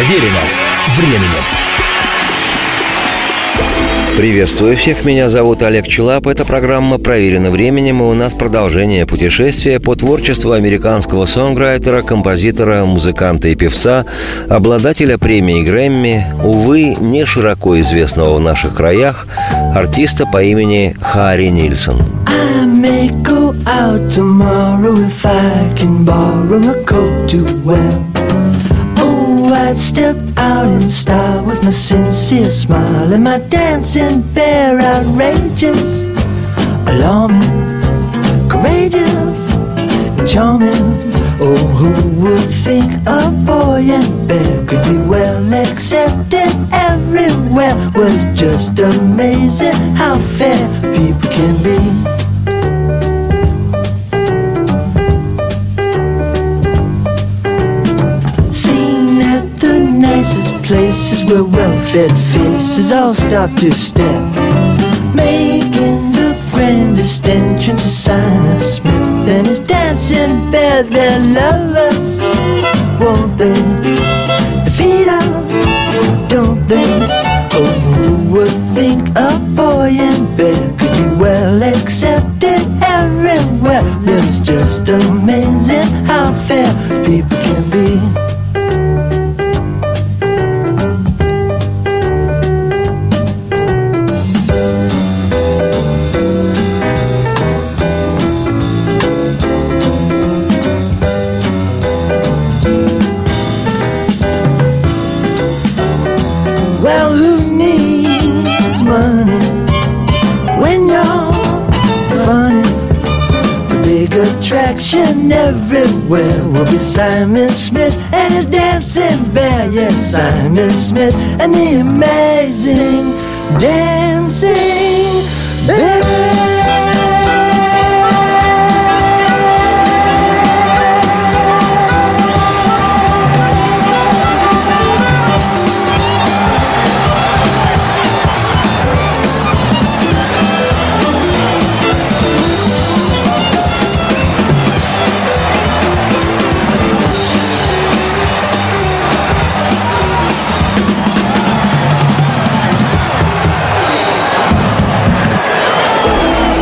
Проверено временем. Приветствую всех, меня зовут Олег Челап. Эта программа проверена временем, и у нас продолжение путешествия по творчеству американского сонграйтера, композитора, музыканта и певца, обладателя премии Грэмми, увы, не широко известного в наших краях, артиста по имени Харри Нильсон. I I'd step out in style with my sincere smile and my dancing bear outrageous, alarming, courageous, and charming. Oh, who would think a boy and bear could be well accepted everywhere? Was just amazing how fair people can be. Places where well-fed faces all stop to stare. Making the grandest entrance is Simon Smith And his dancing bear, their lovers. Won't they Smith and the amazing dancing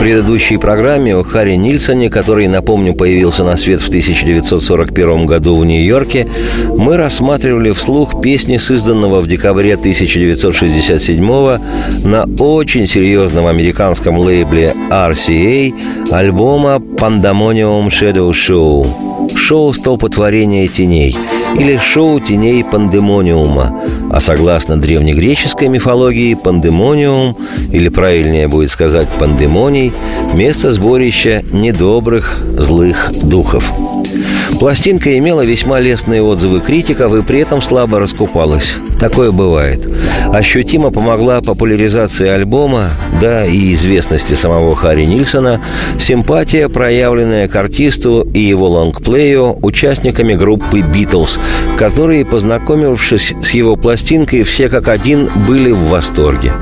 предыдущей программе о Харри Нильсоне, который, напомню, появился на свет в 1941 году в Нью-Йорке, мы рассматривали вслух песни, созданного в декабре 1967 на очень серьезном американском лейбле RCA альбома «Pandemonium Shadow Show» шоу «Столпотворение теней», или шоу теней пандемониума, а согласно древнегреческой мифологии пандемониум, или правильнее будет сказать пандемоний, место сборища недобрых злых духов – Пластинка имела весьма лестные отзывы критиков и при этом слабо раскупалась. Такое бывает. Ощутимо помогла популяризации альбома, да и известности самого Харри Нильсона, симпатия, проявленная к артисту и его лонгплею участниками группы «Битлз», которые, познакомившись с его пластинкой, все как один были в восторге.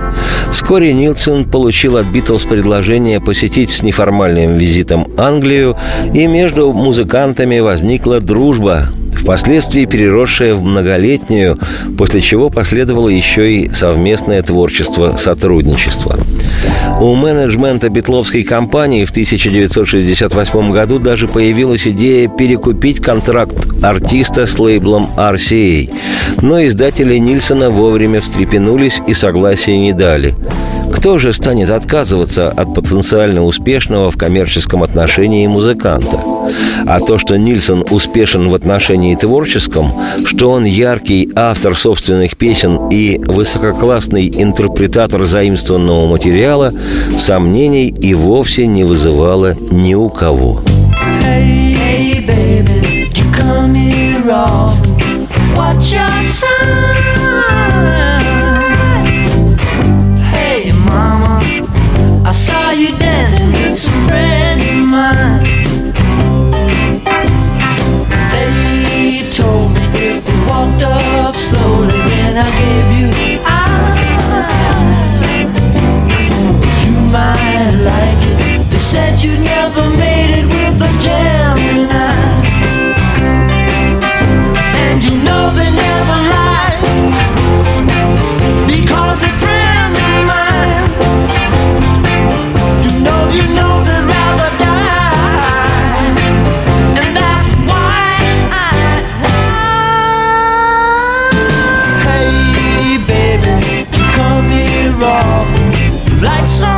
Вскоре Нилсон получил от «Битлз» предложение посетить с неформальным визитом Англию, и между музыкантами возникла дружба, впоследствии переросшая в многолетнюю, после чего последовало еще и совместное творчество сотрудничество. У менеджмента битловской компании в 1968 году даже появилась идея перекупить контракт артиста с лейблом RCA, но издатели Нильсона вовремя встрепенулись и согласия не дали. Кто же станет отказываться от потенциально успешного в коммерческом отношении музыканта? А то, что Нильсон успешен в отношении творческом, что он яркий автор собственных песен и высококлассный интерпретатор заимствованного материала, сомнений и вовсе не вызывало ни у кого. Hey, hey, baby, said you never made it with like some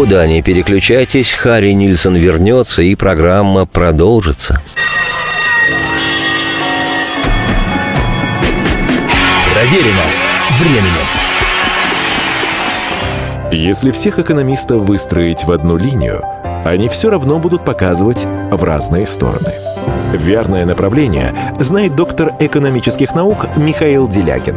Никуда не переключайтесь, Харри Нильсон вернется, и программа продолжится. Проверено временем. Если всех экономистов выстроить в одну линию, они все равно будут показывать в разные стороны. Верное направление знает доктор экономических наук Михаил Делягин.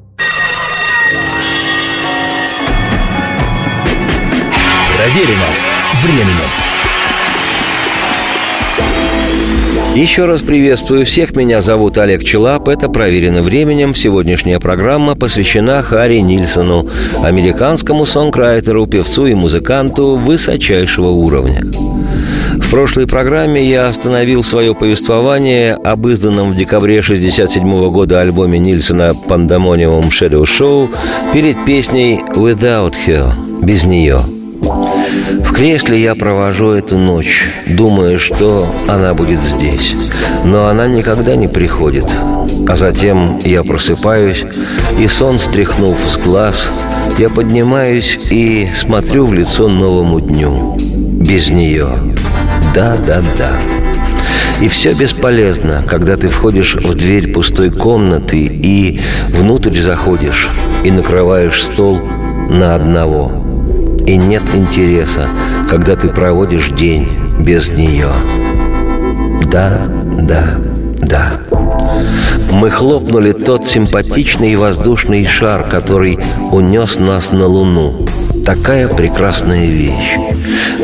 Проверено временем. Еще раз приветствую всех. Меня зовут Олег Челап. Это «Проверено временем». Сегодняшняя программа посвящена Харри Нильсону, американскому сонграйтеру, певцу и музыканту высочайшего уровня. В прошлой программе я остановил свое повествование об изданном в декабре 1967 года альбоме Нильсона «Пандамониум Shadow Show» перед песней «Without Her» – «Без нее». В кресле я провожу эту ночь, думая, что она будет здесь. Но она никогда не приходит. А затем я просыпаюсь, и сон, стряхнув с глаз, я поднимаюсь и смотрю в лицо новому дню. Без нее. Да, да, да. И все бесполезно, когда ты входишь в дверь пустой комнаты и внутрь заходишь и накрываешь стол на одного – и нет интереса, когда ты проводишь день без нее. Да, да, да. Мы хлопнули тот симпатичный воздушный шар, который унес нас на Луну. Такая прекрасная вещь.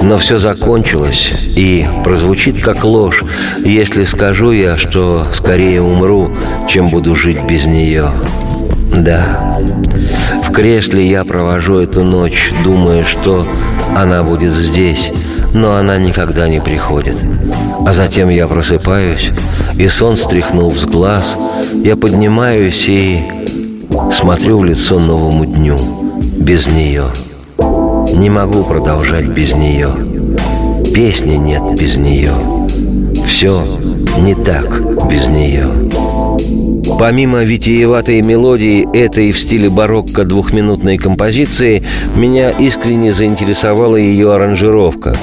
Но все закончилось и прозвучит как ложь, если скажу я, что скорее умру, чем буду жить без нее. Да, в кресле я провожу эту ночь, думая, что она будет здесь, но она никогда не приходит. А затем я просыпаюсь, и сон стряхнув с глаз, я поднимаюсь и смотрю в лицо новому дню, без нее. Не могу продолжать без нее. Песни нет без нее. Все не так без нее. Помимо витиеватой мелодии этой в стиле барокко двухминутной композиции, меня искренне заинтересовала ее аранжировка.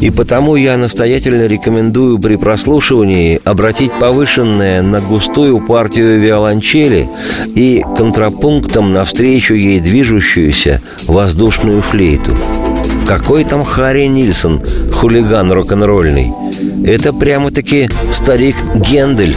И потому я настоятельно рекомендую при прослушивании обратить повышенное на густую партию виолончели и контрапунктом навстречу ей движущуюся воздушную флейту. Какой там Харри Нильсон, хулиган рок-н-ролльный? Это прямо-таки старик Гендель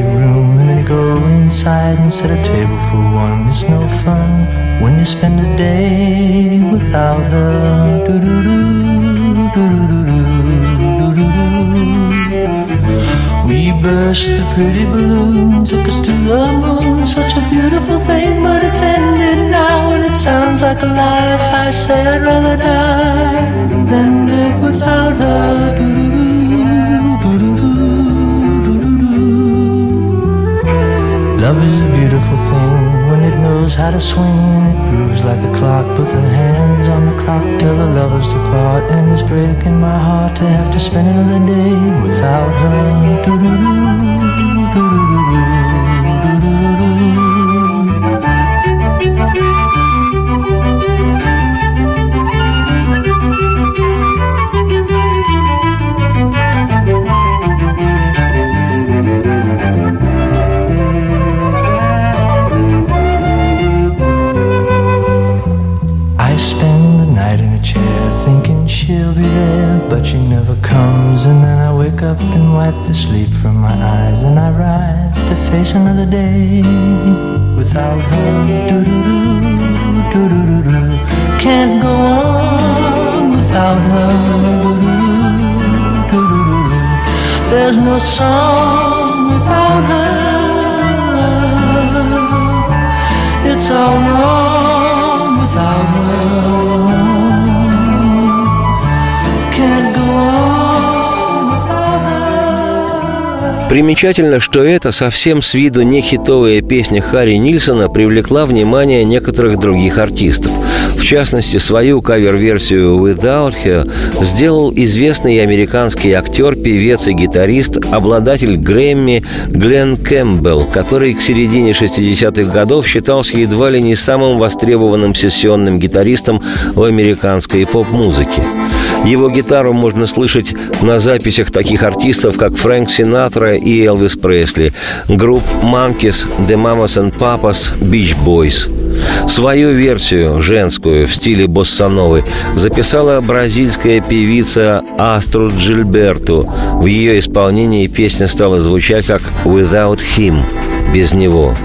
go inside and set a table for one. It's no fun when you spend a day without her. We burst the pretty balloon, took us to the moon. Such a beautiful thing, but it's ended now, and it sounds like a lie if I say I'd rather die than live without her. Love is a beautiful thing when it knows how to swing and It grooves like a clock, put the hands on the clock till the lovers depart. And it's breaking my heart to have to spend another day without her. Doo-doo-doo, doo-doo-doo. wake the sleep from my eyes, and I rise to face another day without her. Can't go on without her. There's no song without her. It's all wrong without her. Примечательно, что эта совсем с виду не хитовая песня Харри Нильсона привлекла внимание некоторых других артистов. В частности, свою кавер-версию «Without Her» сделал известный американский актер, певец и гитарист, обладатель Грэмми Глен Кэмпбелл, который к середине 60-х годов считался едва ли не самым востребованным сессионным гитаристом в американской поп-музыке. Его гитару можно слышать на записях таких артистов, как Фрэнк Синатра и Элвис Пресли, групп Monkeys, The Mamas and Papas, Beach Boys. Свою версию, женскую, в стиле боссановой, записала бразильская певица Аструд Джильберту. В ее исполнении песня стала звучать как «Without Him» – «Без него».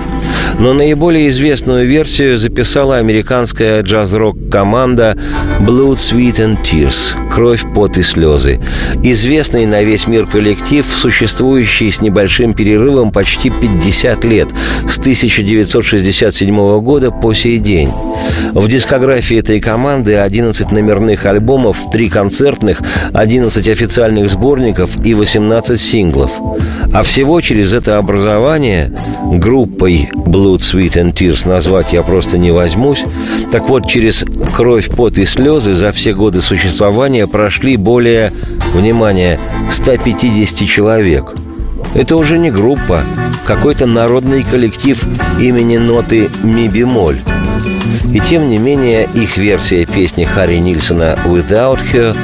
Но наиболее известную версию записала американская джаз-рок-команда Blood, Sweat and Tears – «Кровь, пот и слезы». Известный на весь мир коллектив, существующий с небольшим перерывом почти 50 лет, с 1967 года по сей день. В дискографии этой команды 11 номерных альбомов, 3 концертных, 11 официальных сборников и 18 синглов. А всего через это образование группой Blood, Sweat and Tears назвать я просто не возьмусь. Так вот, через кровь, пот и слезы за все годы существования прошли более, внимание, 150 человек. Это уже не группа, какой-то народный коллектив имени ноты ми-бемоль. И тем не менее, их версия песни Харри Нильсона «Without Her»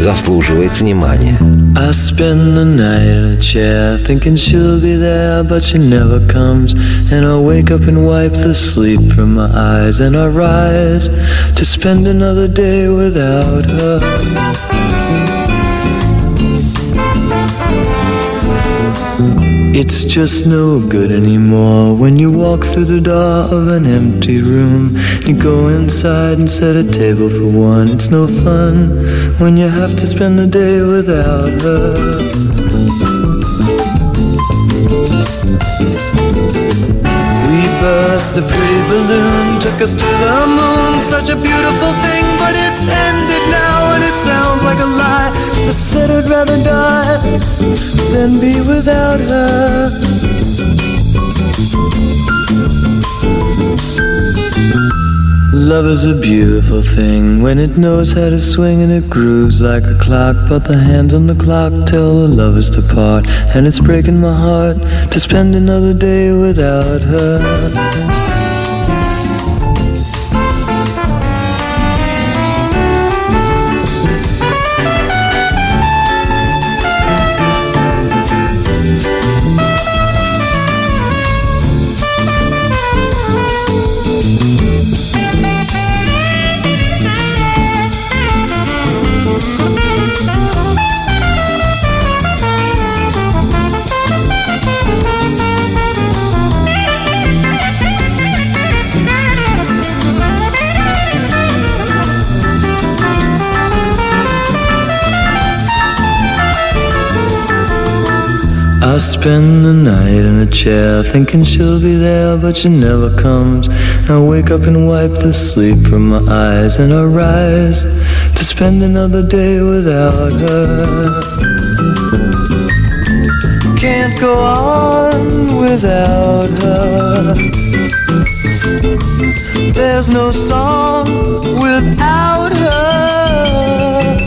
заслуживает внимания. I spend the night in a chair thinking she'll be there, but she never comes. And I wake up and wipe the sleep from my eyes, and I rise to spend another day without her. It's just no good anymore when you walk through the door of an empty room. You go inside and set a table for one. It's no fun when you have to spend the day without her. We burst the pretty balloon, took us to the moon. Such a beautiful thing, but it's ended now, and it sounds like a lie. I said I'd rather die than be without her. Love is a beautiful thing when it knows how to swing and it grooves like a clock. But the hands on the clock tell the lovers to part, and it's breaking my heart to spend another day without her. I spend the night in a chair thinking she'll be there, but she never comes. I wake up and wipe the sleep from my eyes, and I rise to spend another day without her. Can't go on without her. There's no song without her.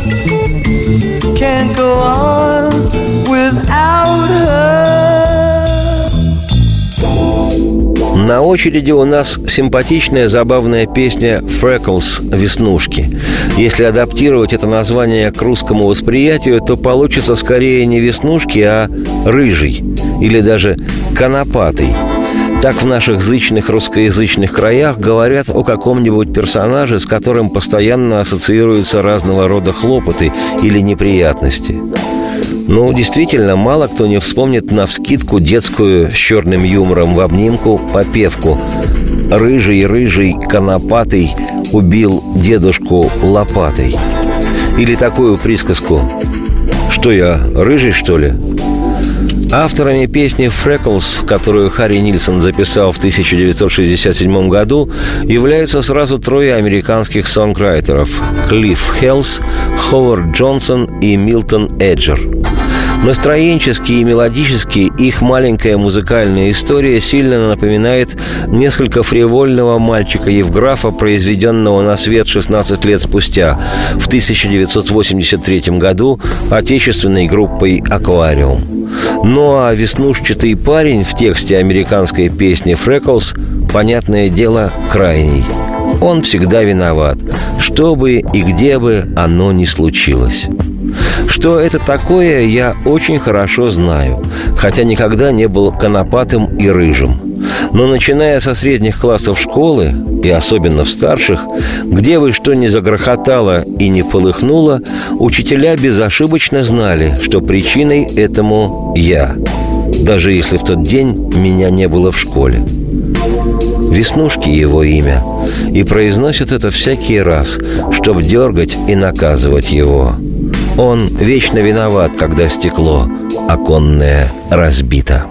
Can't go on without her. На очереди у нас симпатичная забавная песня «Freckles» – «Веснушки». Если адаптировать это название к русскому восприятию, то получится скорее не «Веснушки», а «Рыжий» или даже «Конопатый». Так в наших зычных русскоязычных краях говорят о каком-нибудь персонаже, с которым постоянно ассоциируются разного рода хлопоты или неприятности. Ну, действительно, мало кто не вспомнит на вскидку детскую с черным юмором в обнимку попевку. «Рыжий, рыжий, конопатый убил дедушку лопатой». Или такую присказку «Что я, рыжий, что ли?» Авторами песни «Freckles», которую Харри Нильсон записал в 1967 году, являются сразу трое американских сонграйтеров – Клифф Хелс, Ховард Джонсон и Милтон Эджер – Настроенчески и мелодически их маленькая музыкальная история сильно напоминает несколько фривольного мальчика Евграфа, произведенного на свет 16 лет спустя, в 1983 году отечественной группой «Аквариум». Ну а веснушчатый парень в тексте американской песни «Фреклс» понятное дело, крайний. Он всегда виноват, что бы и где бы оно ни случилось. Что это такое, я очень хорошо знаю, хотя никогда не был конопатым и рыжим. Но начиная со средних классов школы, и особенно в старших, где бы что ни загрохотало и не полыхнуло, учителя безошибочно знали, что причиной этому я, даже если в тот день меня не было в школе. Веснушки его имя, и произносят это всякий раз, чтобы дергать и наказывать его – он вечно виноват, когда стекло оконное разбито.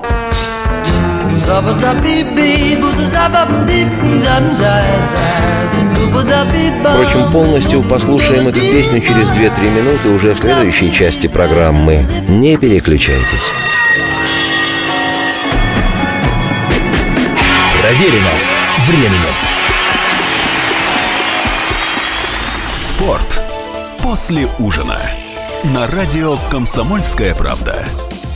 Впрочем, полностью послушаем эту песню через 2-3 минуты уже в следующей части программы. Не переключайтесь. Проверено временем. Спорт после ужина на радио «Комсомольская правда».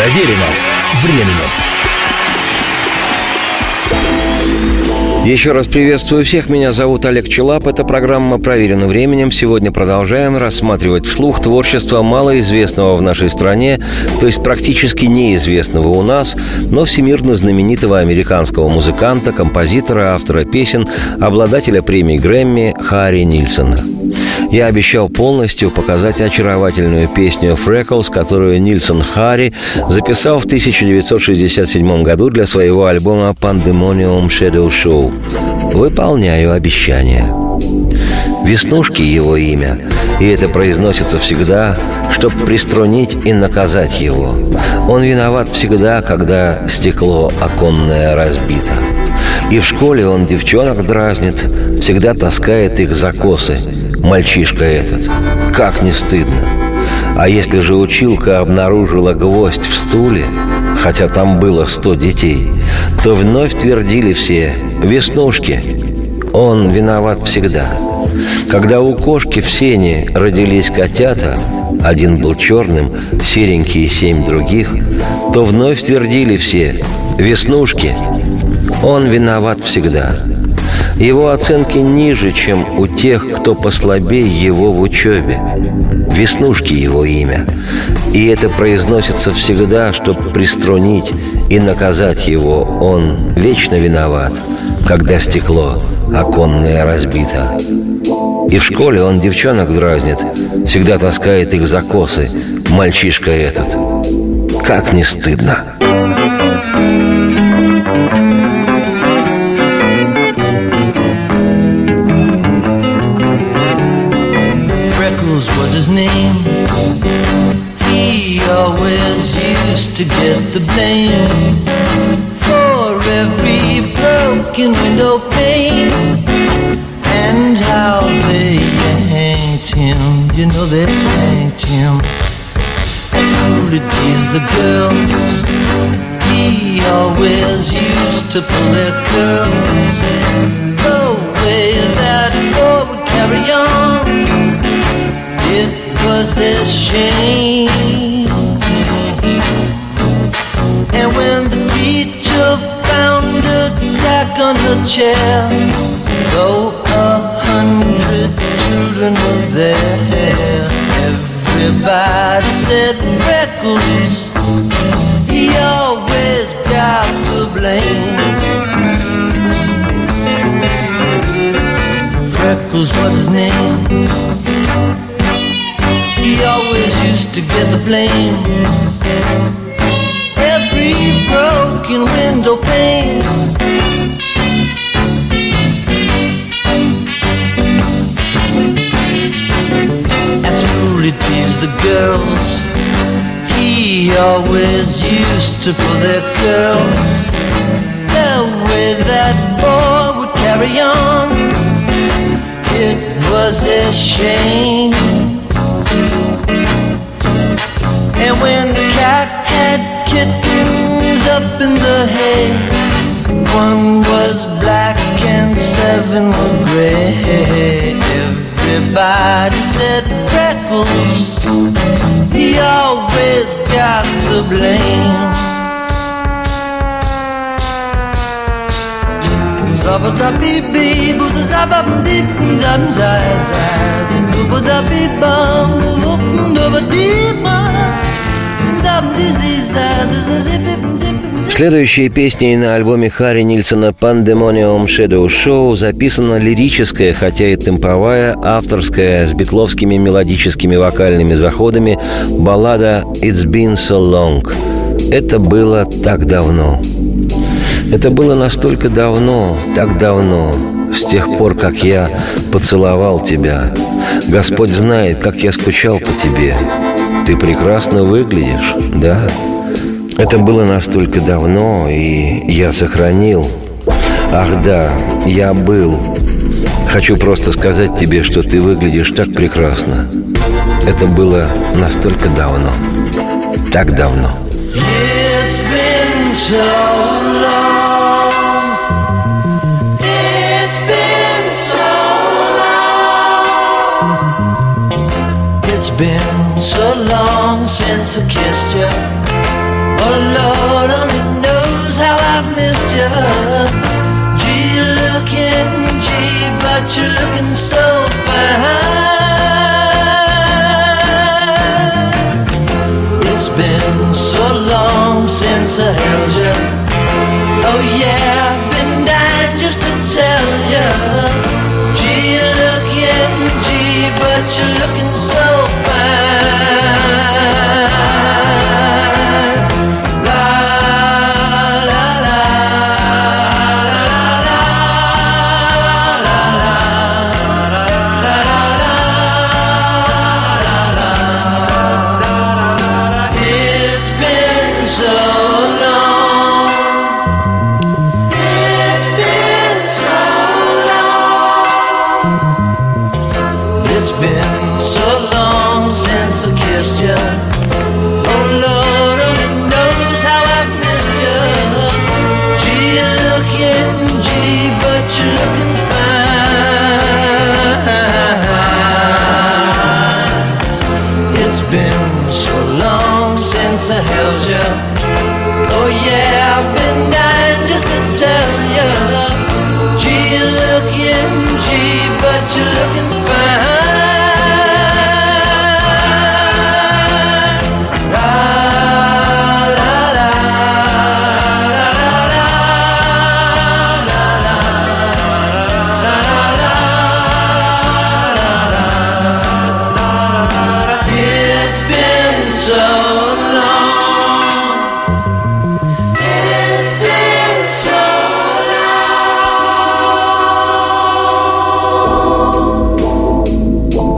Проверено временем. Еще раз приветствую всех. Меня зовут Олег Челап. Это программа «Проверено временем». Сегодня продолжаем рассматривать вслух творчество малоизвестного в нашей стране, то есть практически неизвестного у нас, но всемирно знаменитого американского музыканта, композитора, автора песен, обладателя премии Грэмми Харри Нильсона. Я обещал полностью показать очаровательную песню «Freckles», которую Нильсон Харри записал в 1967 году для своего альбома «Pandemonium Shadow Show». Выполняю обещание. Веснушки его имя, и это произносится всегда, чтобы приструнить и наказать его. Он виноват всегда, когда стекло оконное разбито. И в школе он девчонок дразнит, всегда таскает их за косы. Мальчишка этот. Как не стыдно. А если же училка обнаружила гвоздь в стуле, хотя там было сто детей, то вновь твердили все «Веснушки, он виноват всегда». Когда у кошки в сене родились котята, один был черным, серенькие семь других, то вновь твердили все «Веснушки, он виноват всегда». Его оценки ниже, чем у тех, кто послабее его в учебе. Веснушки его имя. И это произносится всегда, чтобы приструнить и наказать его. Он вечно виноват, когда стекло оконное разбито. И в школе он девчонок дразнит, всегда таскает их за косы, мальчишка этот. Как не стыдно. to get the blame for every broken window pane and how they hanged him. You know they spanked him. As school it is the girls. He always used to pull their curls way that boy would carry on. It was a shame. On her chair, though a hundred children were there, everybody said Freckles. He always got the blame. Freckles was his name. He always used to get the blame. Every broken window pane. Always used to pull their curls. The way that boy would carry on, it was a shame. And when the cat had kittens up in the hay, one was black and seven were gray. Everybody said Freckles, he always got the blame. Zabba da bee bee, boo da zabba beep, dum zai zai, da bee bum, dee bum, zai. Следующие песни на альбоме Харри Нильсона «Pandemonium Shadow Show» записана лирическая, хотя и темповая, авторская, с битловскими мелодическими вокальными заходами баллада «It's been so long». Это было так давно. Это было настолько давно, так давно, с тех пор, как я поцеловал тебя. Господь знает, как я скучал по тебе. Ты прекрасно выглядишь, да? Это было настолько давно, и я сохранил. Ах да, я был. Хочу просто сказать тебе, что ты выглядишь так прекрасно. Это было настолько давно. Так давно. It's been so. It's been so long since I kissed you. Oh Lord, only knows how I've missed you. Gee, looking, gee, but you're looking so fine. It's been so long since I held you. Oh yeah, I've been dying just to tell you. Gee, looking, gee, but you're looking so Oh Lord, oh, only knows how I've missed you. Gee, you're looking, gee, but you're looking fine. It's been so long since I held you. Oh yeah, I've been dying just to tell you.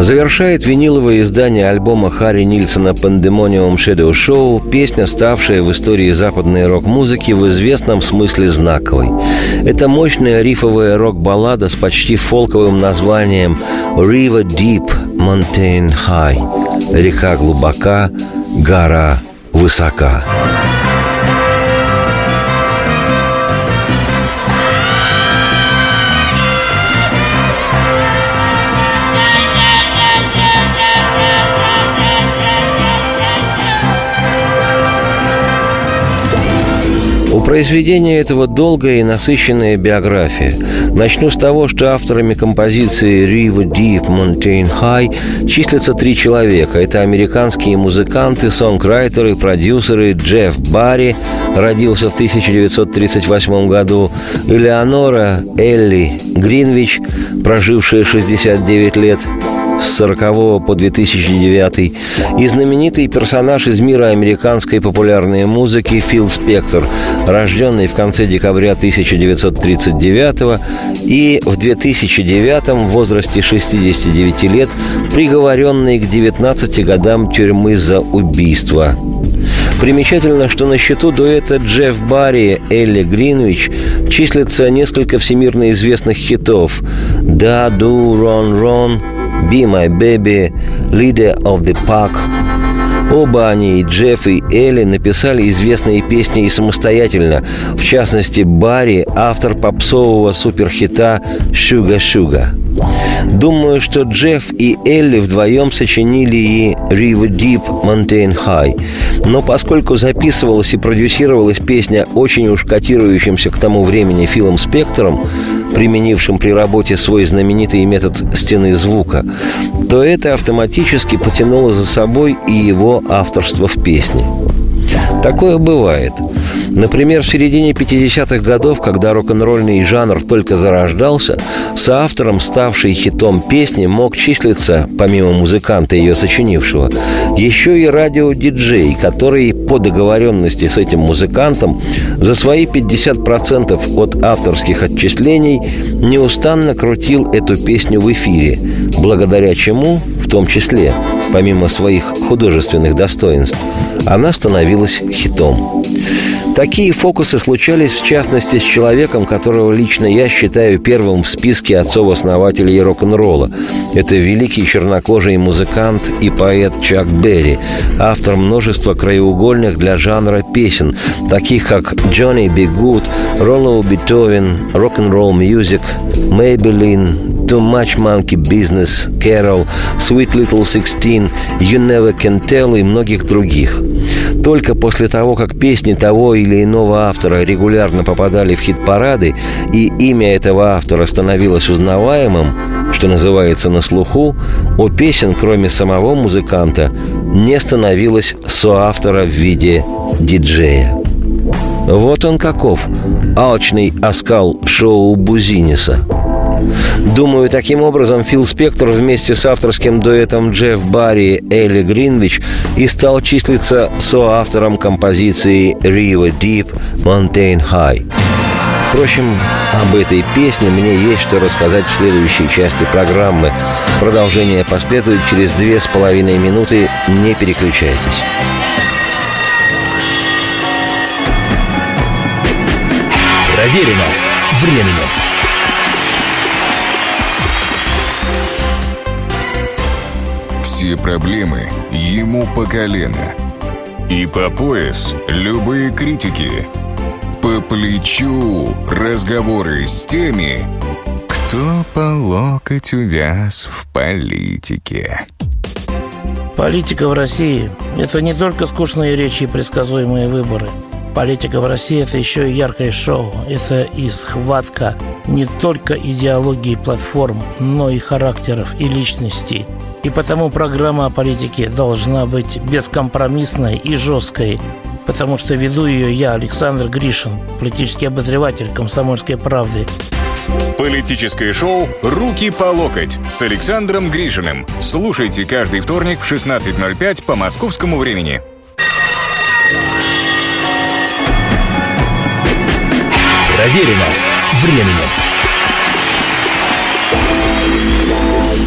Завершает виниловое издание альбома Харри Нильсона «Pandemonium Shadow Show» песня, ставшая в истории западной рок-музыки в известном смысле знаковой. Это мощная рифовая рок-баллада с почти фолковым названием «River Deep, Mountain High» – «Река глубока, гора высока». Произведение этого долгая и насыщенная биография. Начну с того, что авторами композиции «River Deep, Mountain High» числятся три человека. Это американские музыканты, сонграйтеры, продюсеры Джефф Барри, родился в 1938 году, и Леонора Элли Гринвич, прожившая 69 лет, с 40 по 2009 и знаменитый персонаж из мира американской популярной музыки Фил Спектор, рожденный в конце декабря 1939 и в 2009 в возрасте 69 лет приговоренный к 19 годам тюрьмы за убийство. Примечательно, что на счету дуэта Джефф Барри Элли Гринвич числится несколько всемирно известных хитов «Да, Ду, Рон, Рон», «Be My Baby», «Leader of the Pack». Оба они, и Джефф, и Элли, написали известные песни и самостоятельно. В частности, Барри – автор попсового суперхита «Шуга Шуга». Думаю, что Джефф и Элли вдвоем сочинили и «River Deep, Mountain High». Но поскольку записывалась и продюсировалась песня очень уж котирующимся к тому времени Филом Спектором, применившим при работе свой знаменитый метод стены звука, то это автоматически потянуло за собой и его авторство в песне. Такое бывает. Например, в середине 50-х годов, когда рок-н-ролльный жанр только зарождался, соавтором ставшей хитом песни мог числиться, помимо музыканта, ее сочинившего, еще и радиодиджей, который по договоренности с этим музыкантом за свои 50% от авторских отчислений неустанно крутил эту песню в эфире, благодаря чему, в том числе, помимо своих художественных достоинств, она становилась хитом. Такие фокусы случались, в частности, с человеком, которого лично я считаю первым в списке отцов-основателей рок-н-ролла. Это великий чернокожий музыкант и поэт Чак Берри, автор множества краеугольных для жанра песен, таких как «Johnny B. Good», «Rollo Beethoven», «Rock-and-Roll Music», «Maybelline», «Too Much Monkey Business», «Carol», «Sweet Little Sixteen», «You Never Can Tell» и многих других. Только после того, как песни того или иного автора регулярно попадали в хит-парады, и имя этого автора становилось узнаваемым, что называется на слуху, у песен, кроме самого музыканта, не становилось соавтора в виде диджея. Вот он каков, алчный оскал шоу Бузиниса – Думаю, таким образом Фил Спектор вместе с авторским дуэтом Джефф Барри Элли Гринвич и стал числиться соавтором композиции «River Deep, Mountain High». Впрочем, об этой песне мне есть что рассказать в следующей части программы. Продолжение последует через две с половиной минуты. Не переключайтесь. Проверено временем. Все проблемы ему по колено. И по пояс любые критики. По плечу разговоры с теми, кто по локоть увяз в политике. Политика в России – это не только скучные речи и предсказуемые выборы. Политика в России – это еще и яркое шоу. Это и схватка не только идеологии платформ, но и характеров и личностей – и потому программа о политике должна быть бескомпромиссной и жесткой, потому что веду ее я, Александр Гришин, политический обозреватель «Комсомольской правды». Политическое шоу «Руки по локоть» с Александром Гришиным. Слушайте каждый вторник в 16.05 по московскому времени. Проверено временем.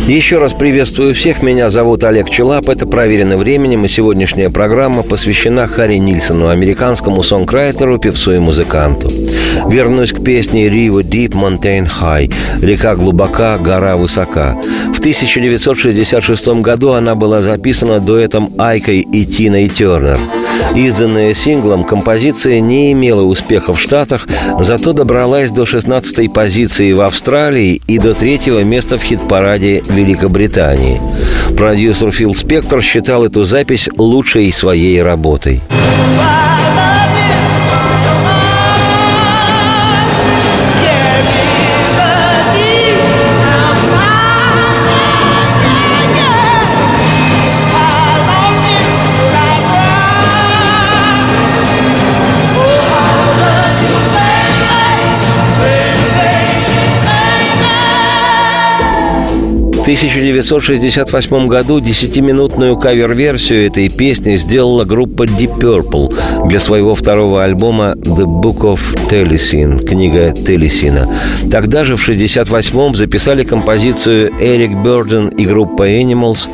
Еще раз приветствую всех. Меня зовут Олег Челап. Это «Проверено временем», и сегодняшняя программа посвящена Харри Нильсону, американскому сонграйтеру, певцу и музыканту. Вернусь к песне «River Deep, Mountain High» «Река глубока, гора высока». В 1966 году она была записана дуэтом Айкой и Тиной Тернер. Изданная синглом, композиция не имела успеха в Штатах, зато добралась до 16-й позиции в Австралии и до третьего места в хит-параде Великобритании. Продюсер Фил Спектор считал эту запись лучшей своей работой. 1968 году десятиминутную кавер-версию этой песни сделала группа Deep Purple для своего второго альбома The Book of Telesin, книга Телесина. Тогда же в 1968-м записали композицию Эрик Бёрден и группа Animals.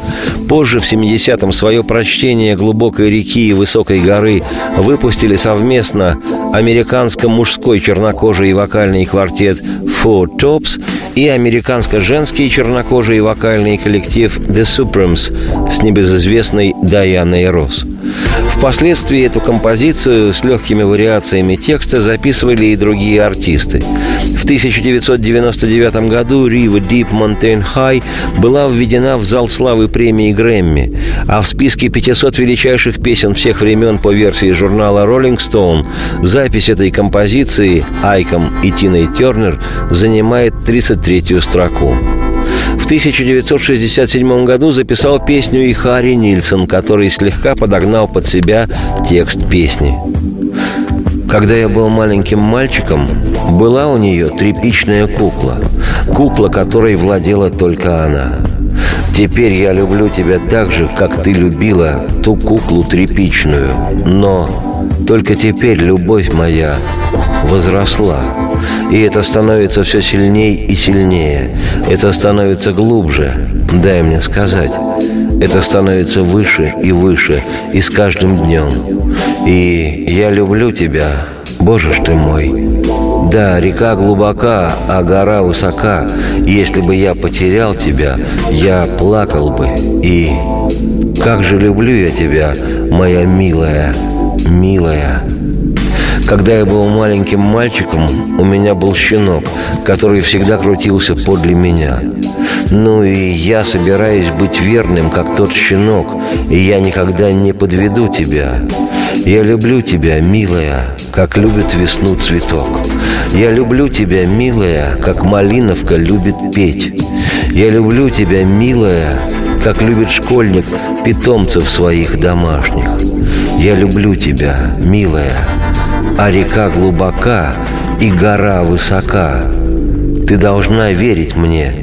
Позже, в 70-м, свое прочтение глубокой реки и высокой горы выпустили совместно американско-мужской чернокожий вокальный квартет Four Tops и американско-женский чернокожий вокальный коллектив The Supremes с небезызвестной Дайаной Росс. Впоследствии эту композицию с легкими вариациями текста записывали и другие артисты. В 1999 году Riva Deep Mountain High была введена в зал славы премии Грэмми, а в списке 500 величайших песен всех времен по версии журнала Rolling Stone запись этой композиции Айком и Тиной Тернер занимает 33-ю строку. В 1967 году записал песню и Харри Нильсон, который слегка подогнал под себя текст песни. Когда я был маленьким мальчиком, была у нее тряпичная кукла. Кукла, которой владела только она. Теперь я люблю тебя так же, как ты любила ту куклу тряпичную. Но только теперь любовь моя возросла. И это становится все сильнее и сильнее. Это становится глубже, дай мне сказать. Это становится выше и выше, и с каждым днем. И я люблю тебя, Боже ж ты мой. Да, река глубока, а гора высока. Если бы я потерял тебя, я плакал бы. И как же люблю я тебя, моя милая, милая. Когда я был маленьким мальчиком, у меня был щенок, который всегда крутился подле меня. Ну и я собираюсь быть верным, как тот щенок, и я никогда не подведу тебя. Я люблю тебя, милая, как любит весну цветок. Я люблю тебя, милая, как малиновка любит петь. Я люблю тебя, милая, как любит школьник питомцев своих домашних. Я люблю тебя, милая, а река глубока и гора высока. Ты должна верить мне.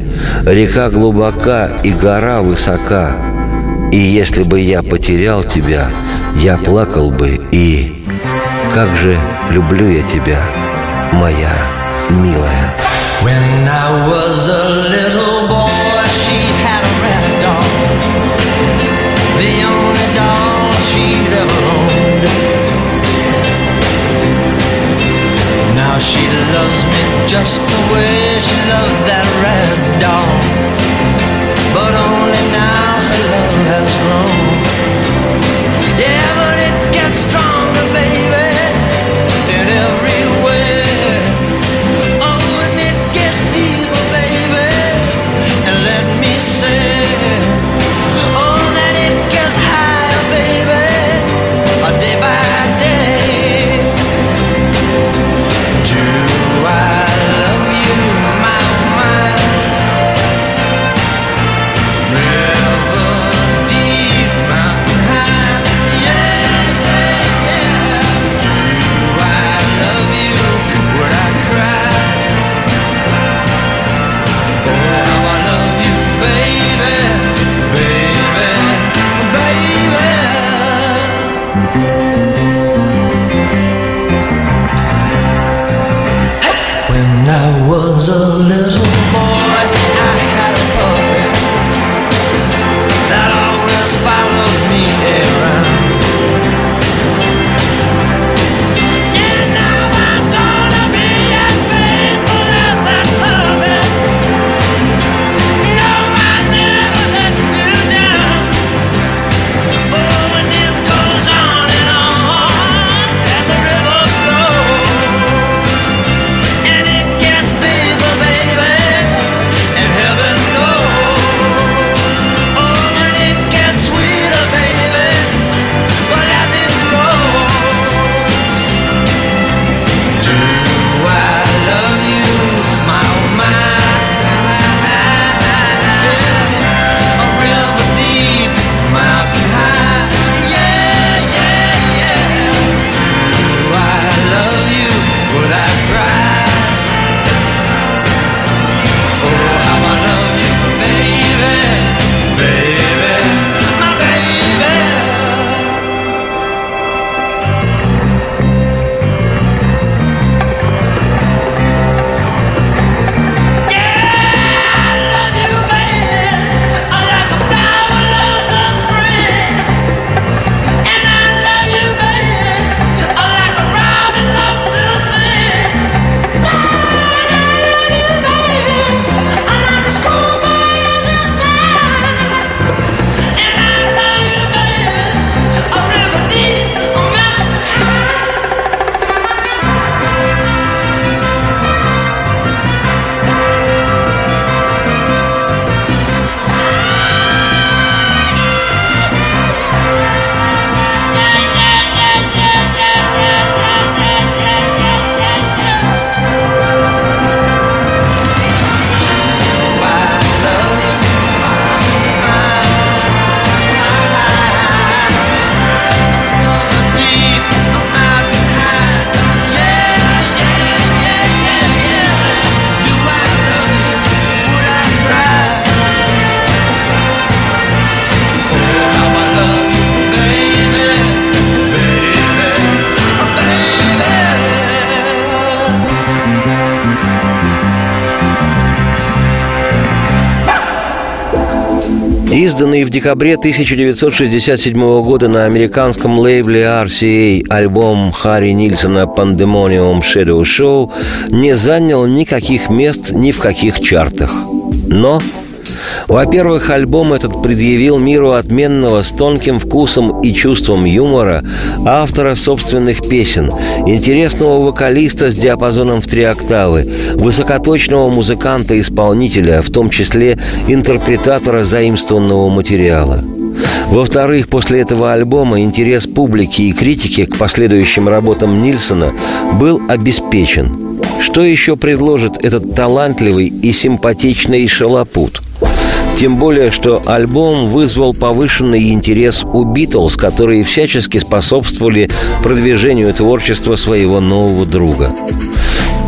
Река глубока и гора высока. И если бы я потерял тебя, я плакал бы и... Как же люблю я тебя, моя милая. When I was a little boy, Now she loves me just the way she loved that red doll, but only now her love has grown. Yeah, but it gets stronger, Изданный в декабре 1967 года на американском лейбле RCA альбом Харри Нильсона «Pandemonium Shadow Show» не занял никаких мест ни в каких чартах. Но во-первых, альбом этот предъявил миру отменного с тонким вкусом и чувством юмора автора собственных песен, интересного вокалиста с диапазоном в три октавы, высокоточного музыканта-исполнителя, в том числе интерпретатора заимствованного материала. Во-вторых, после этого альбома интерес публики и критики к последующим работам Нильсона был обеспечен. Что еще предложит этот талантливый и симпатичный шалопут – тем более, что альбом вызвал повышенный интерес у Битлз, которые всячески способствовали продвижению творчества своего нового друга.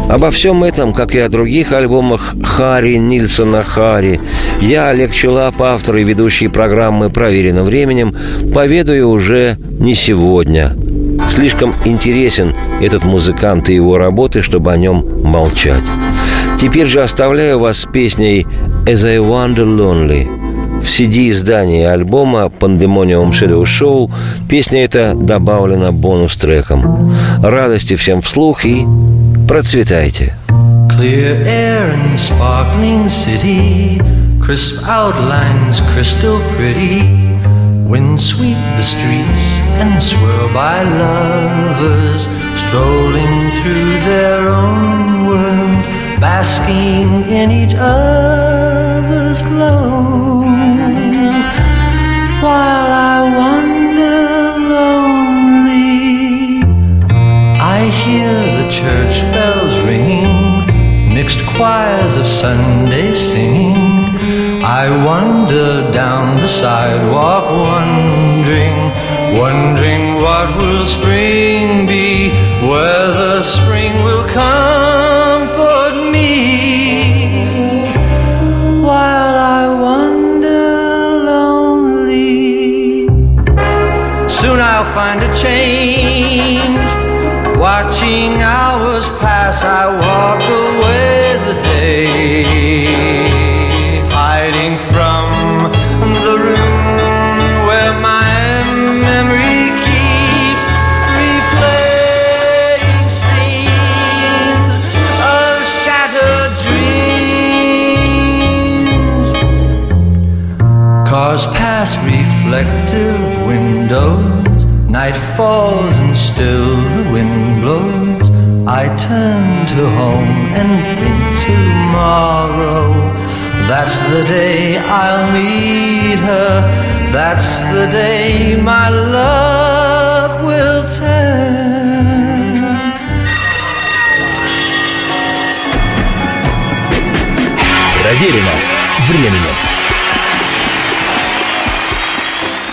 Обо всем этом, как и о других альбомах Харри Нильсона Харри, я, Олег Челап, автор и ведущий программы «Проверено временем», поведаю уже не сегодня. Слишком интересен этот музыкант и его работы, чтобы о нем молчать. Теперь же оставляю вас с песней «As I Wander Lonely». В CD-издании альбома «Pandemonium Shadow Show» песня эта добавлена бонус-треком. Радости всем вслух и процветайте! Clear air and sparkling city, crisp outlines crystal pretty. Wind sweep the streets and swirl by lovers strolling through their own world. Basking in each other's glow. While I wander lonely, I hear the church bells ringing, mixed choirs of Sunday singing. I wander down the sidewalk, wondering, wondering what will spring be, whether spring will come find a change. Watching hours pass, I walk away the day, hiding from the room where my memory keeps replaying scenes of shattered dreams. Cars pass reflective windows, night falls and still the wind blows. I turn to home and think tomorrow. That's the day I'll meet her. That's the day my luck will turn. Проверено временем.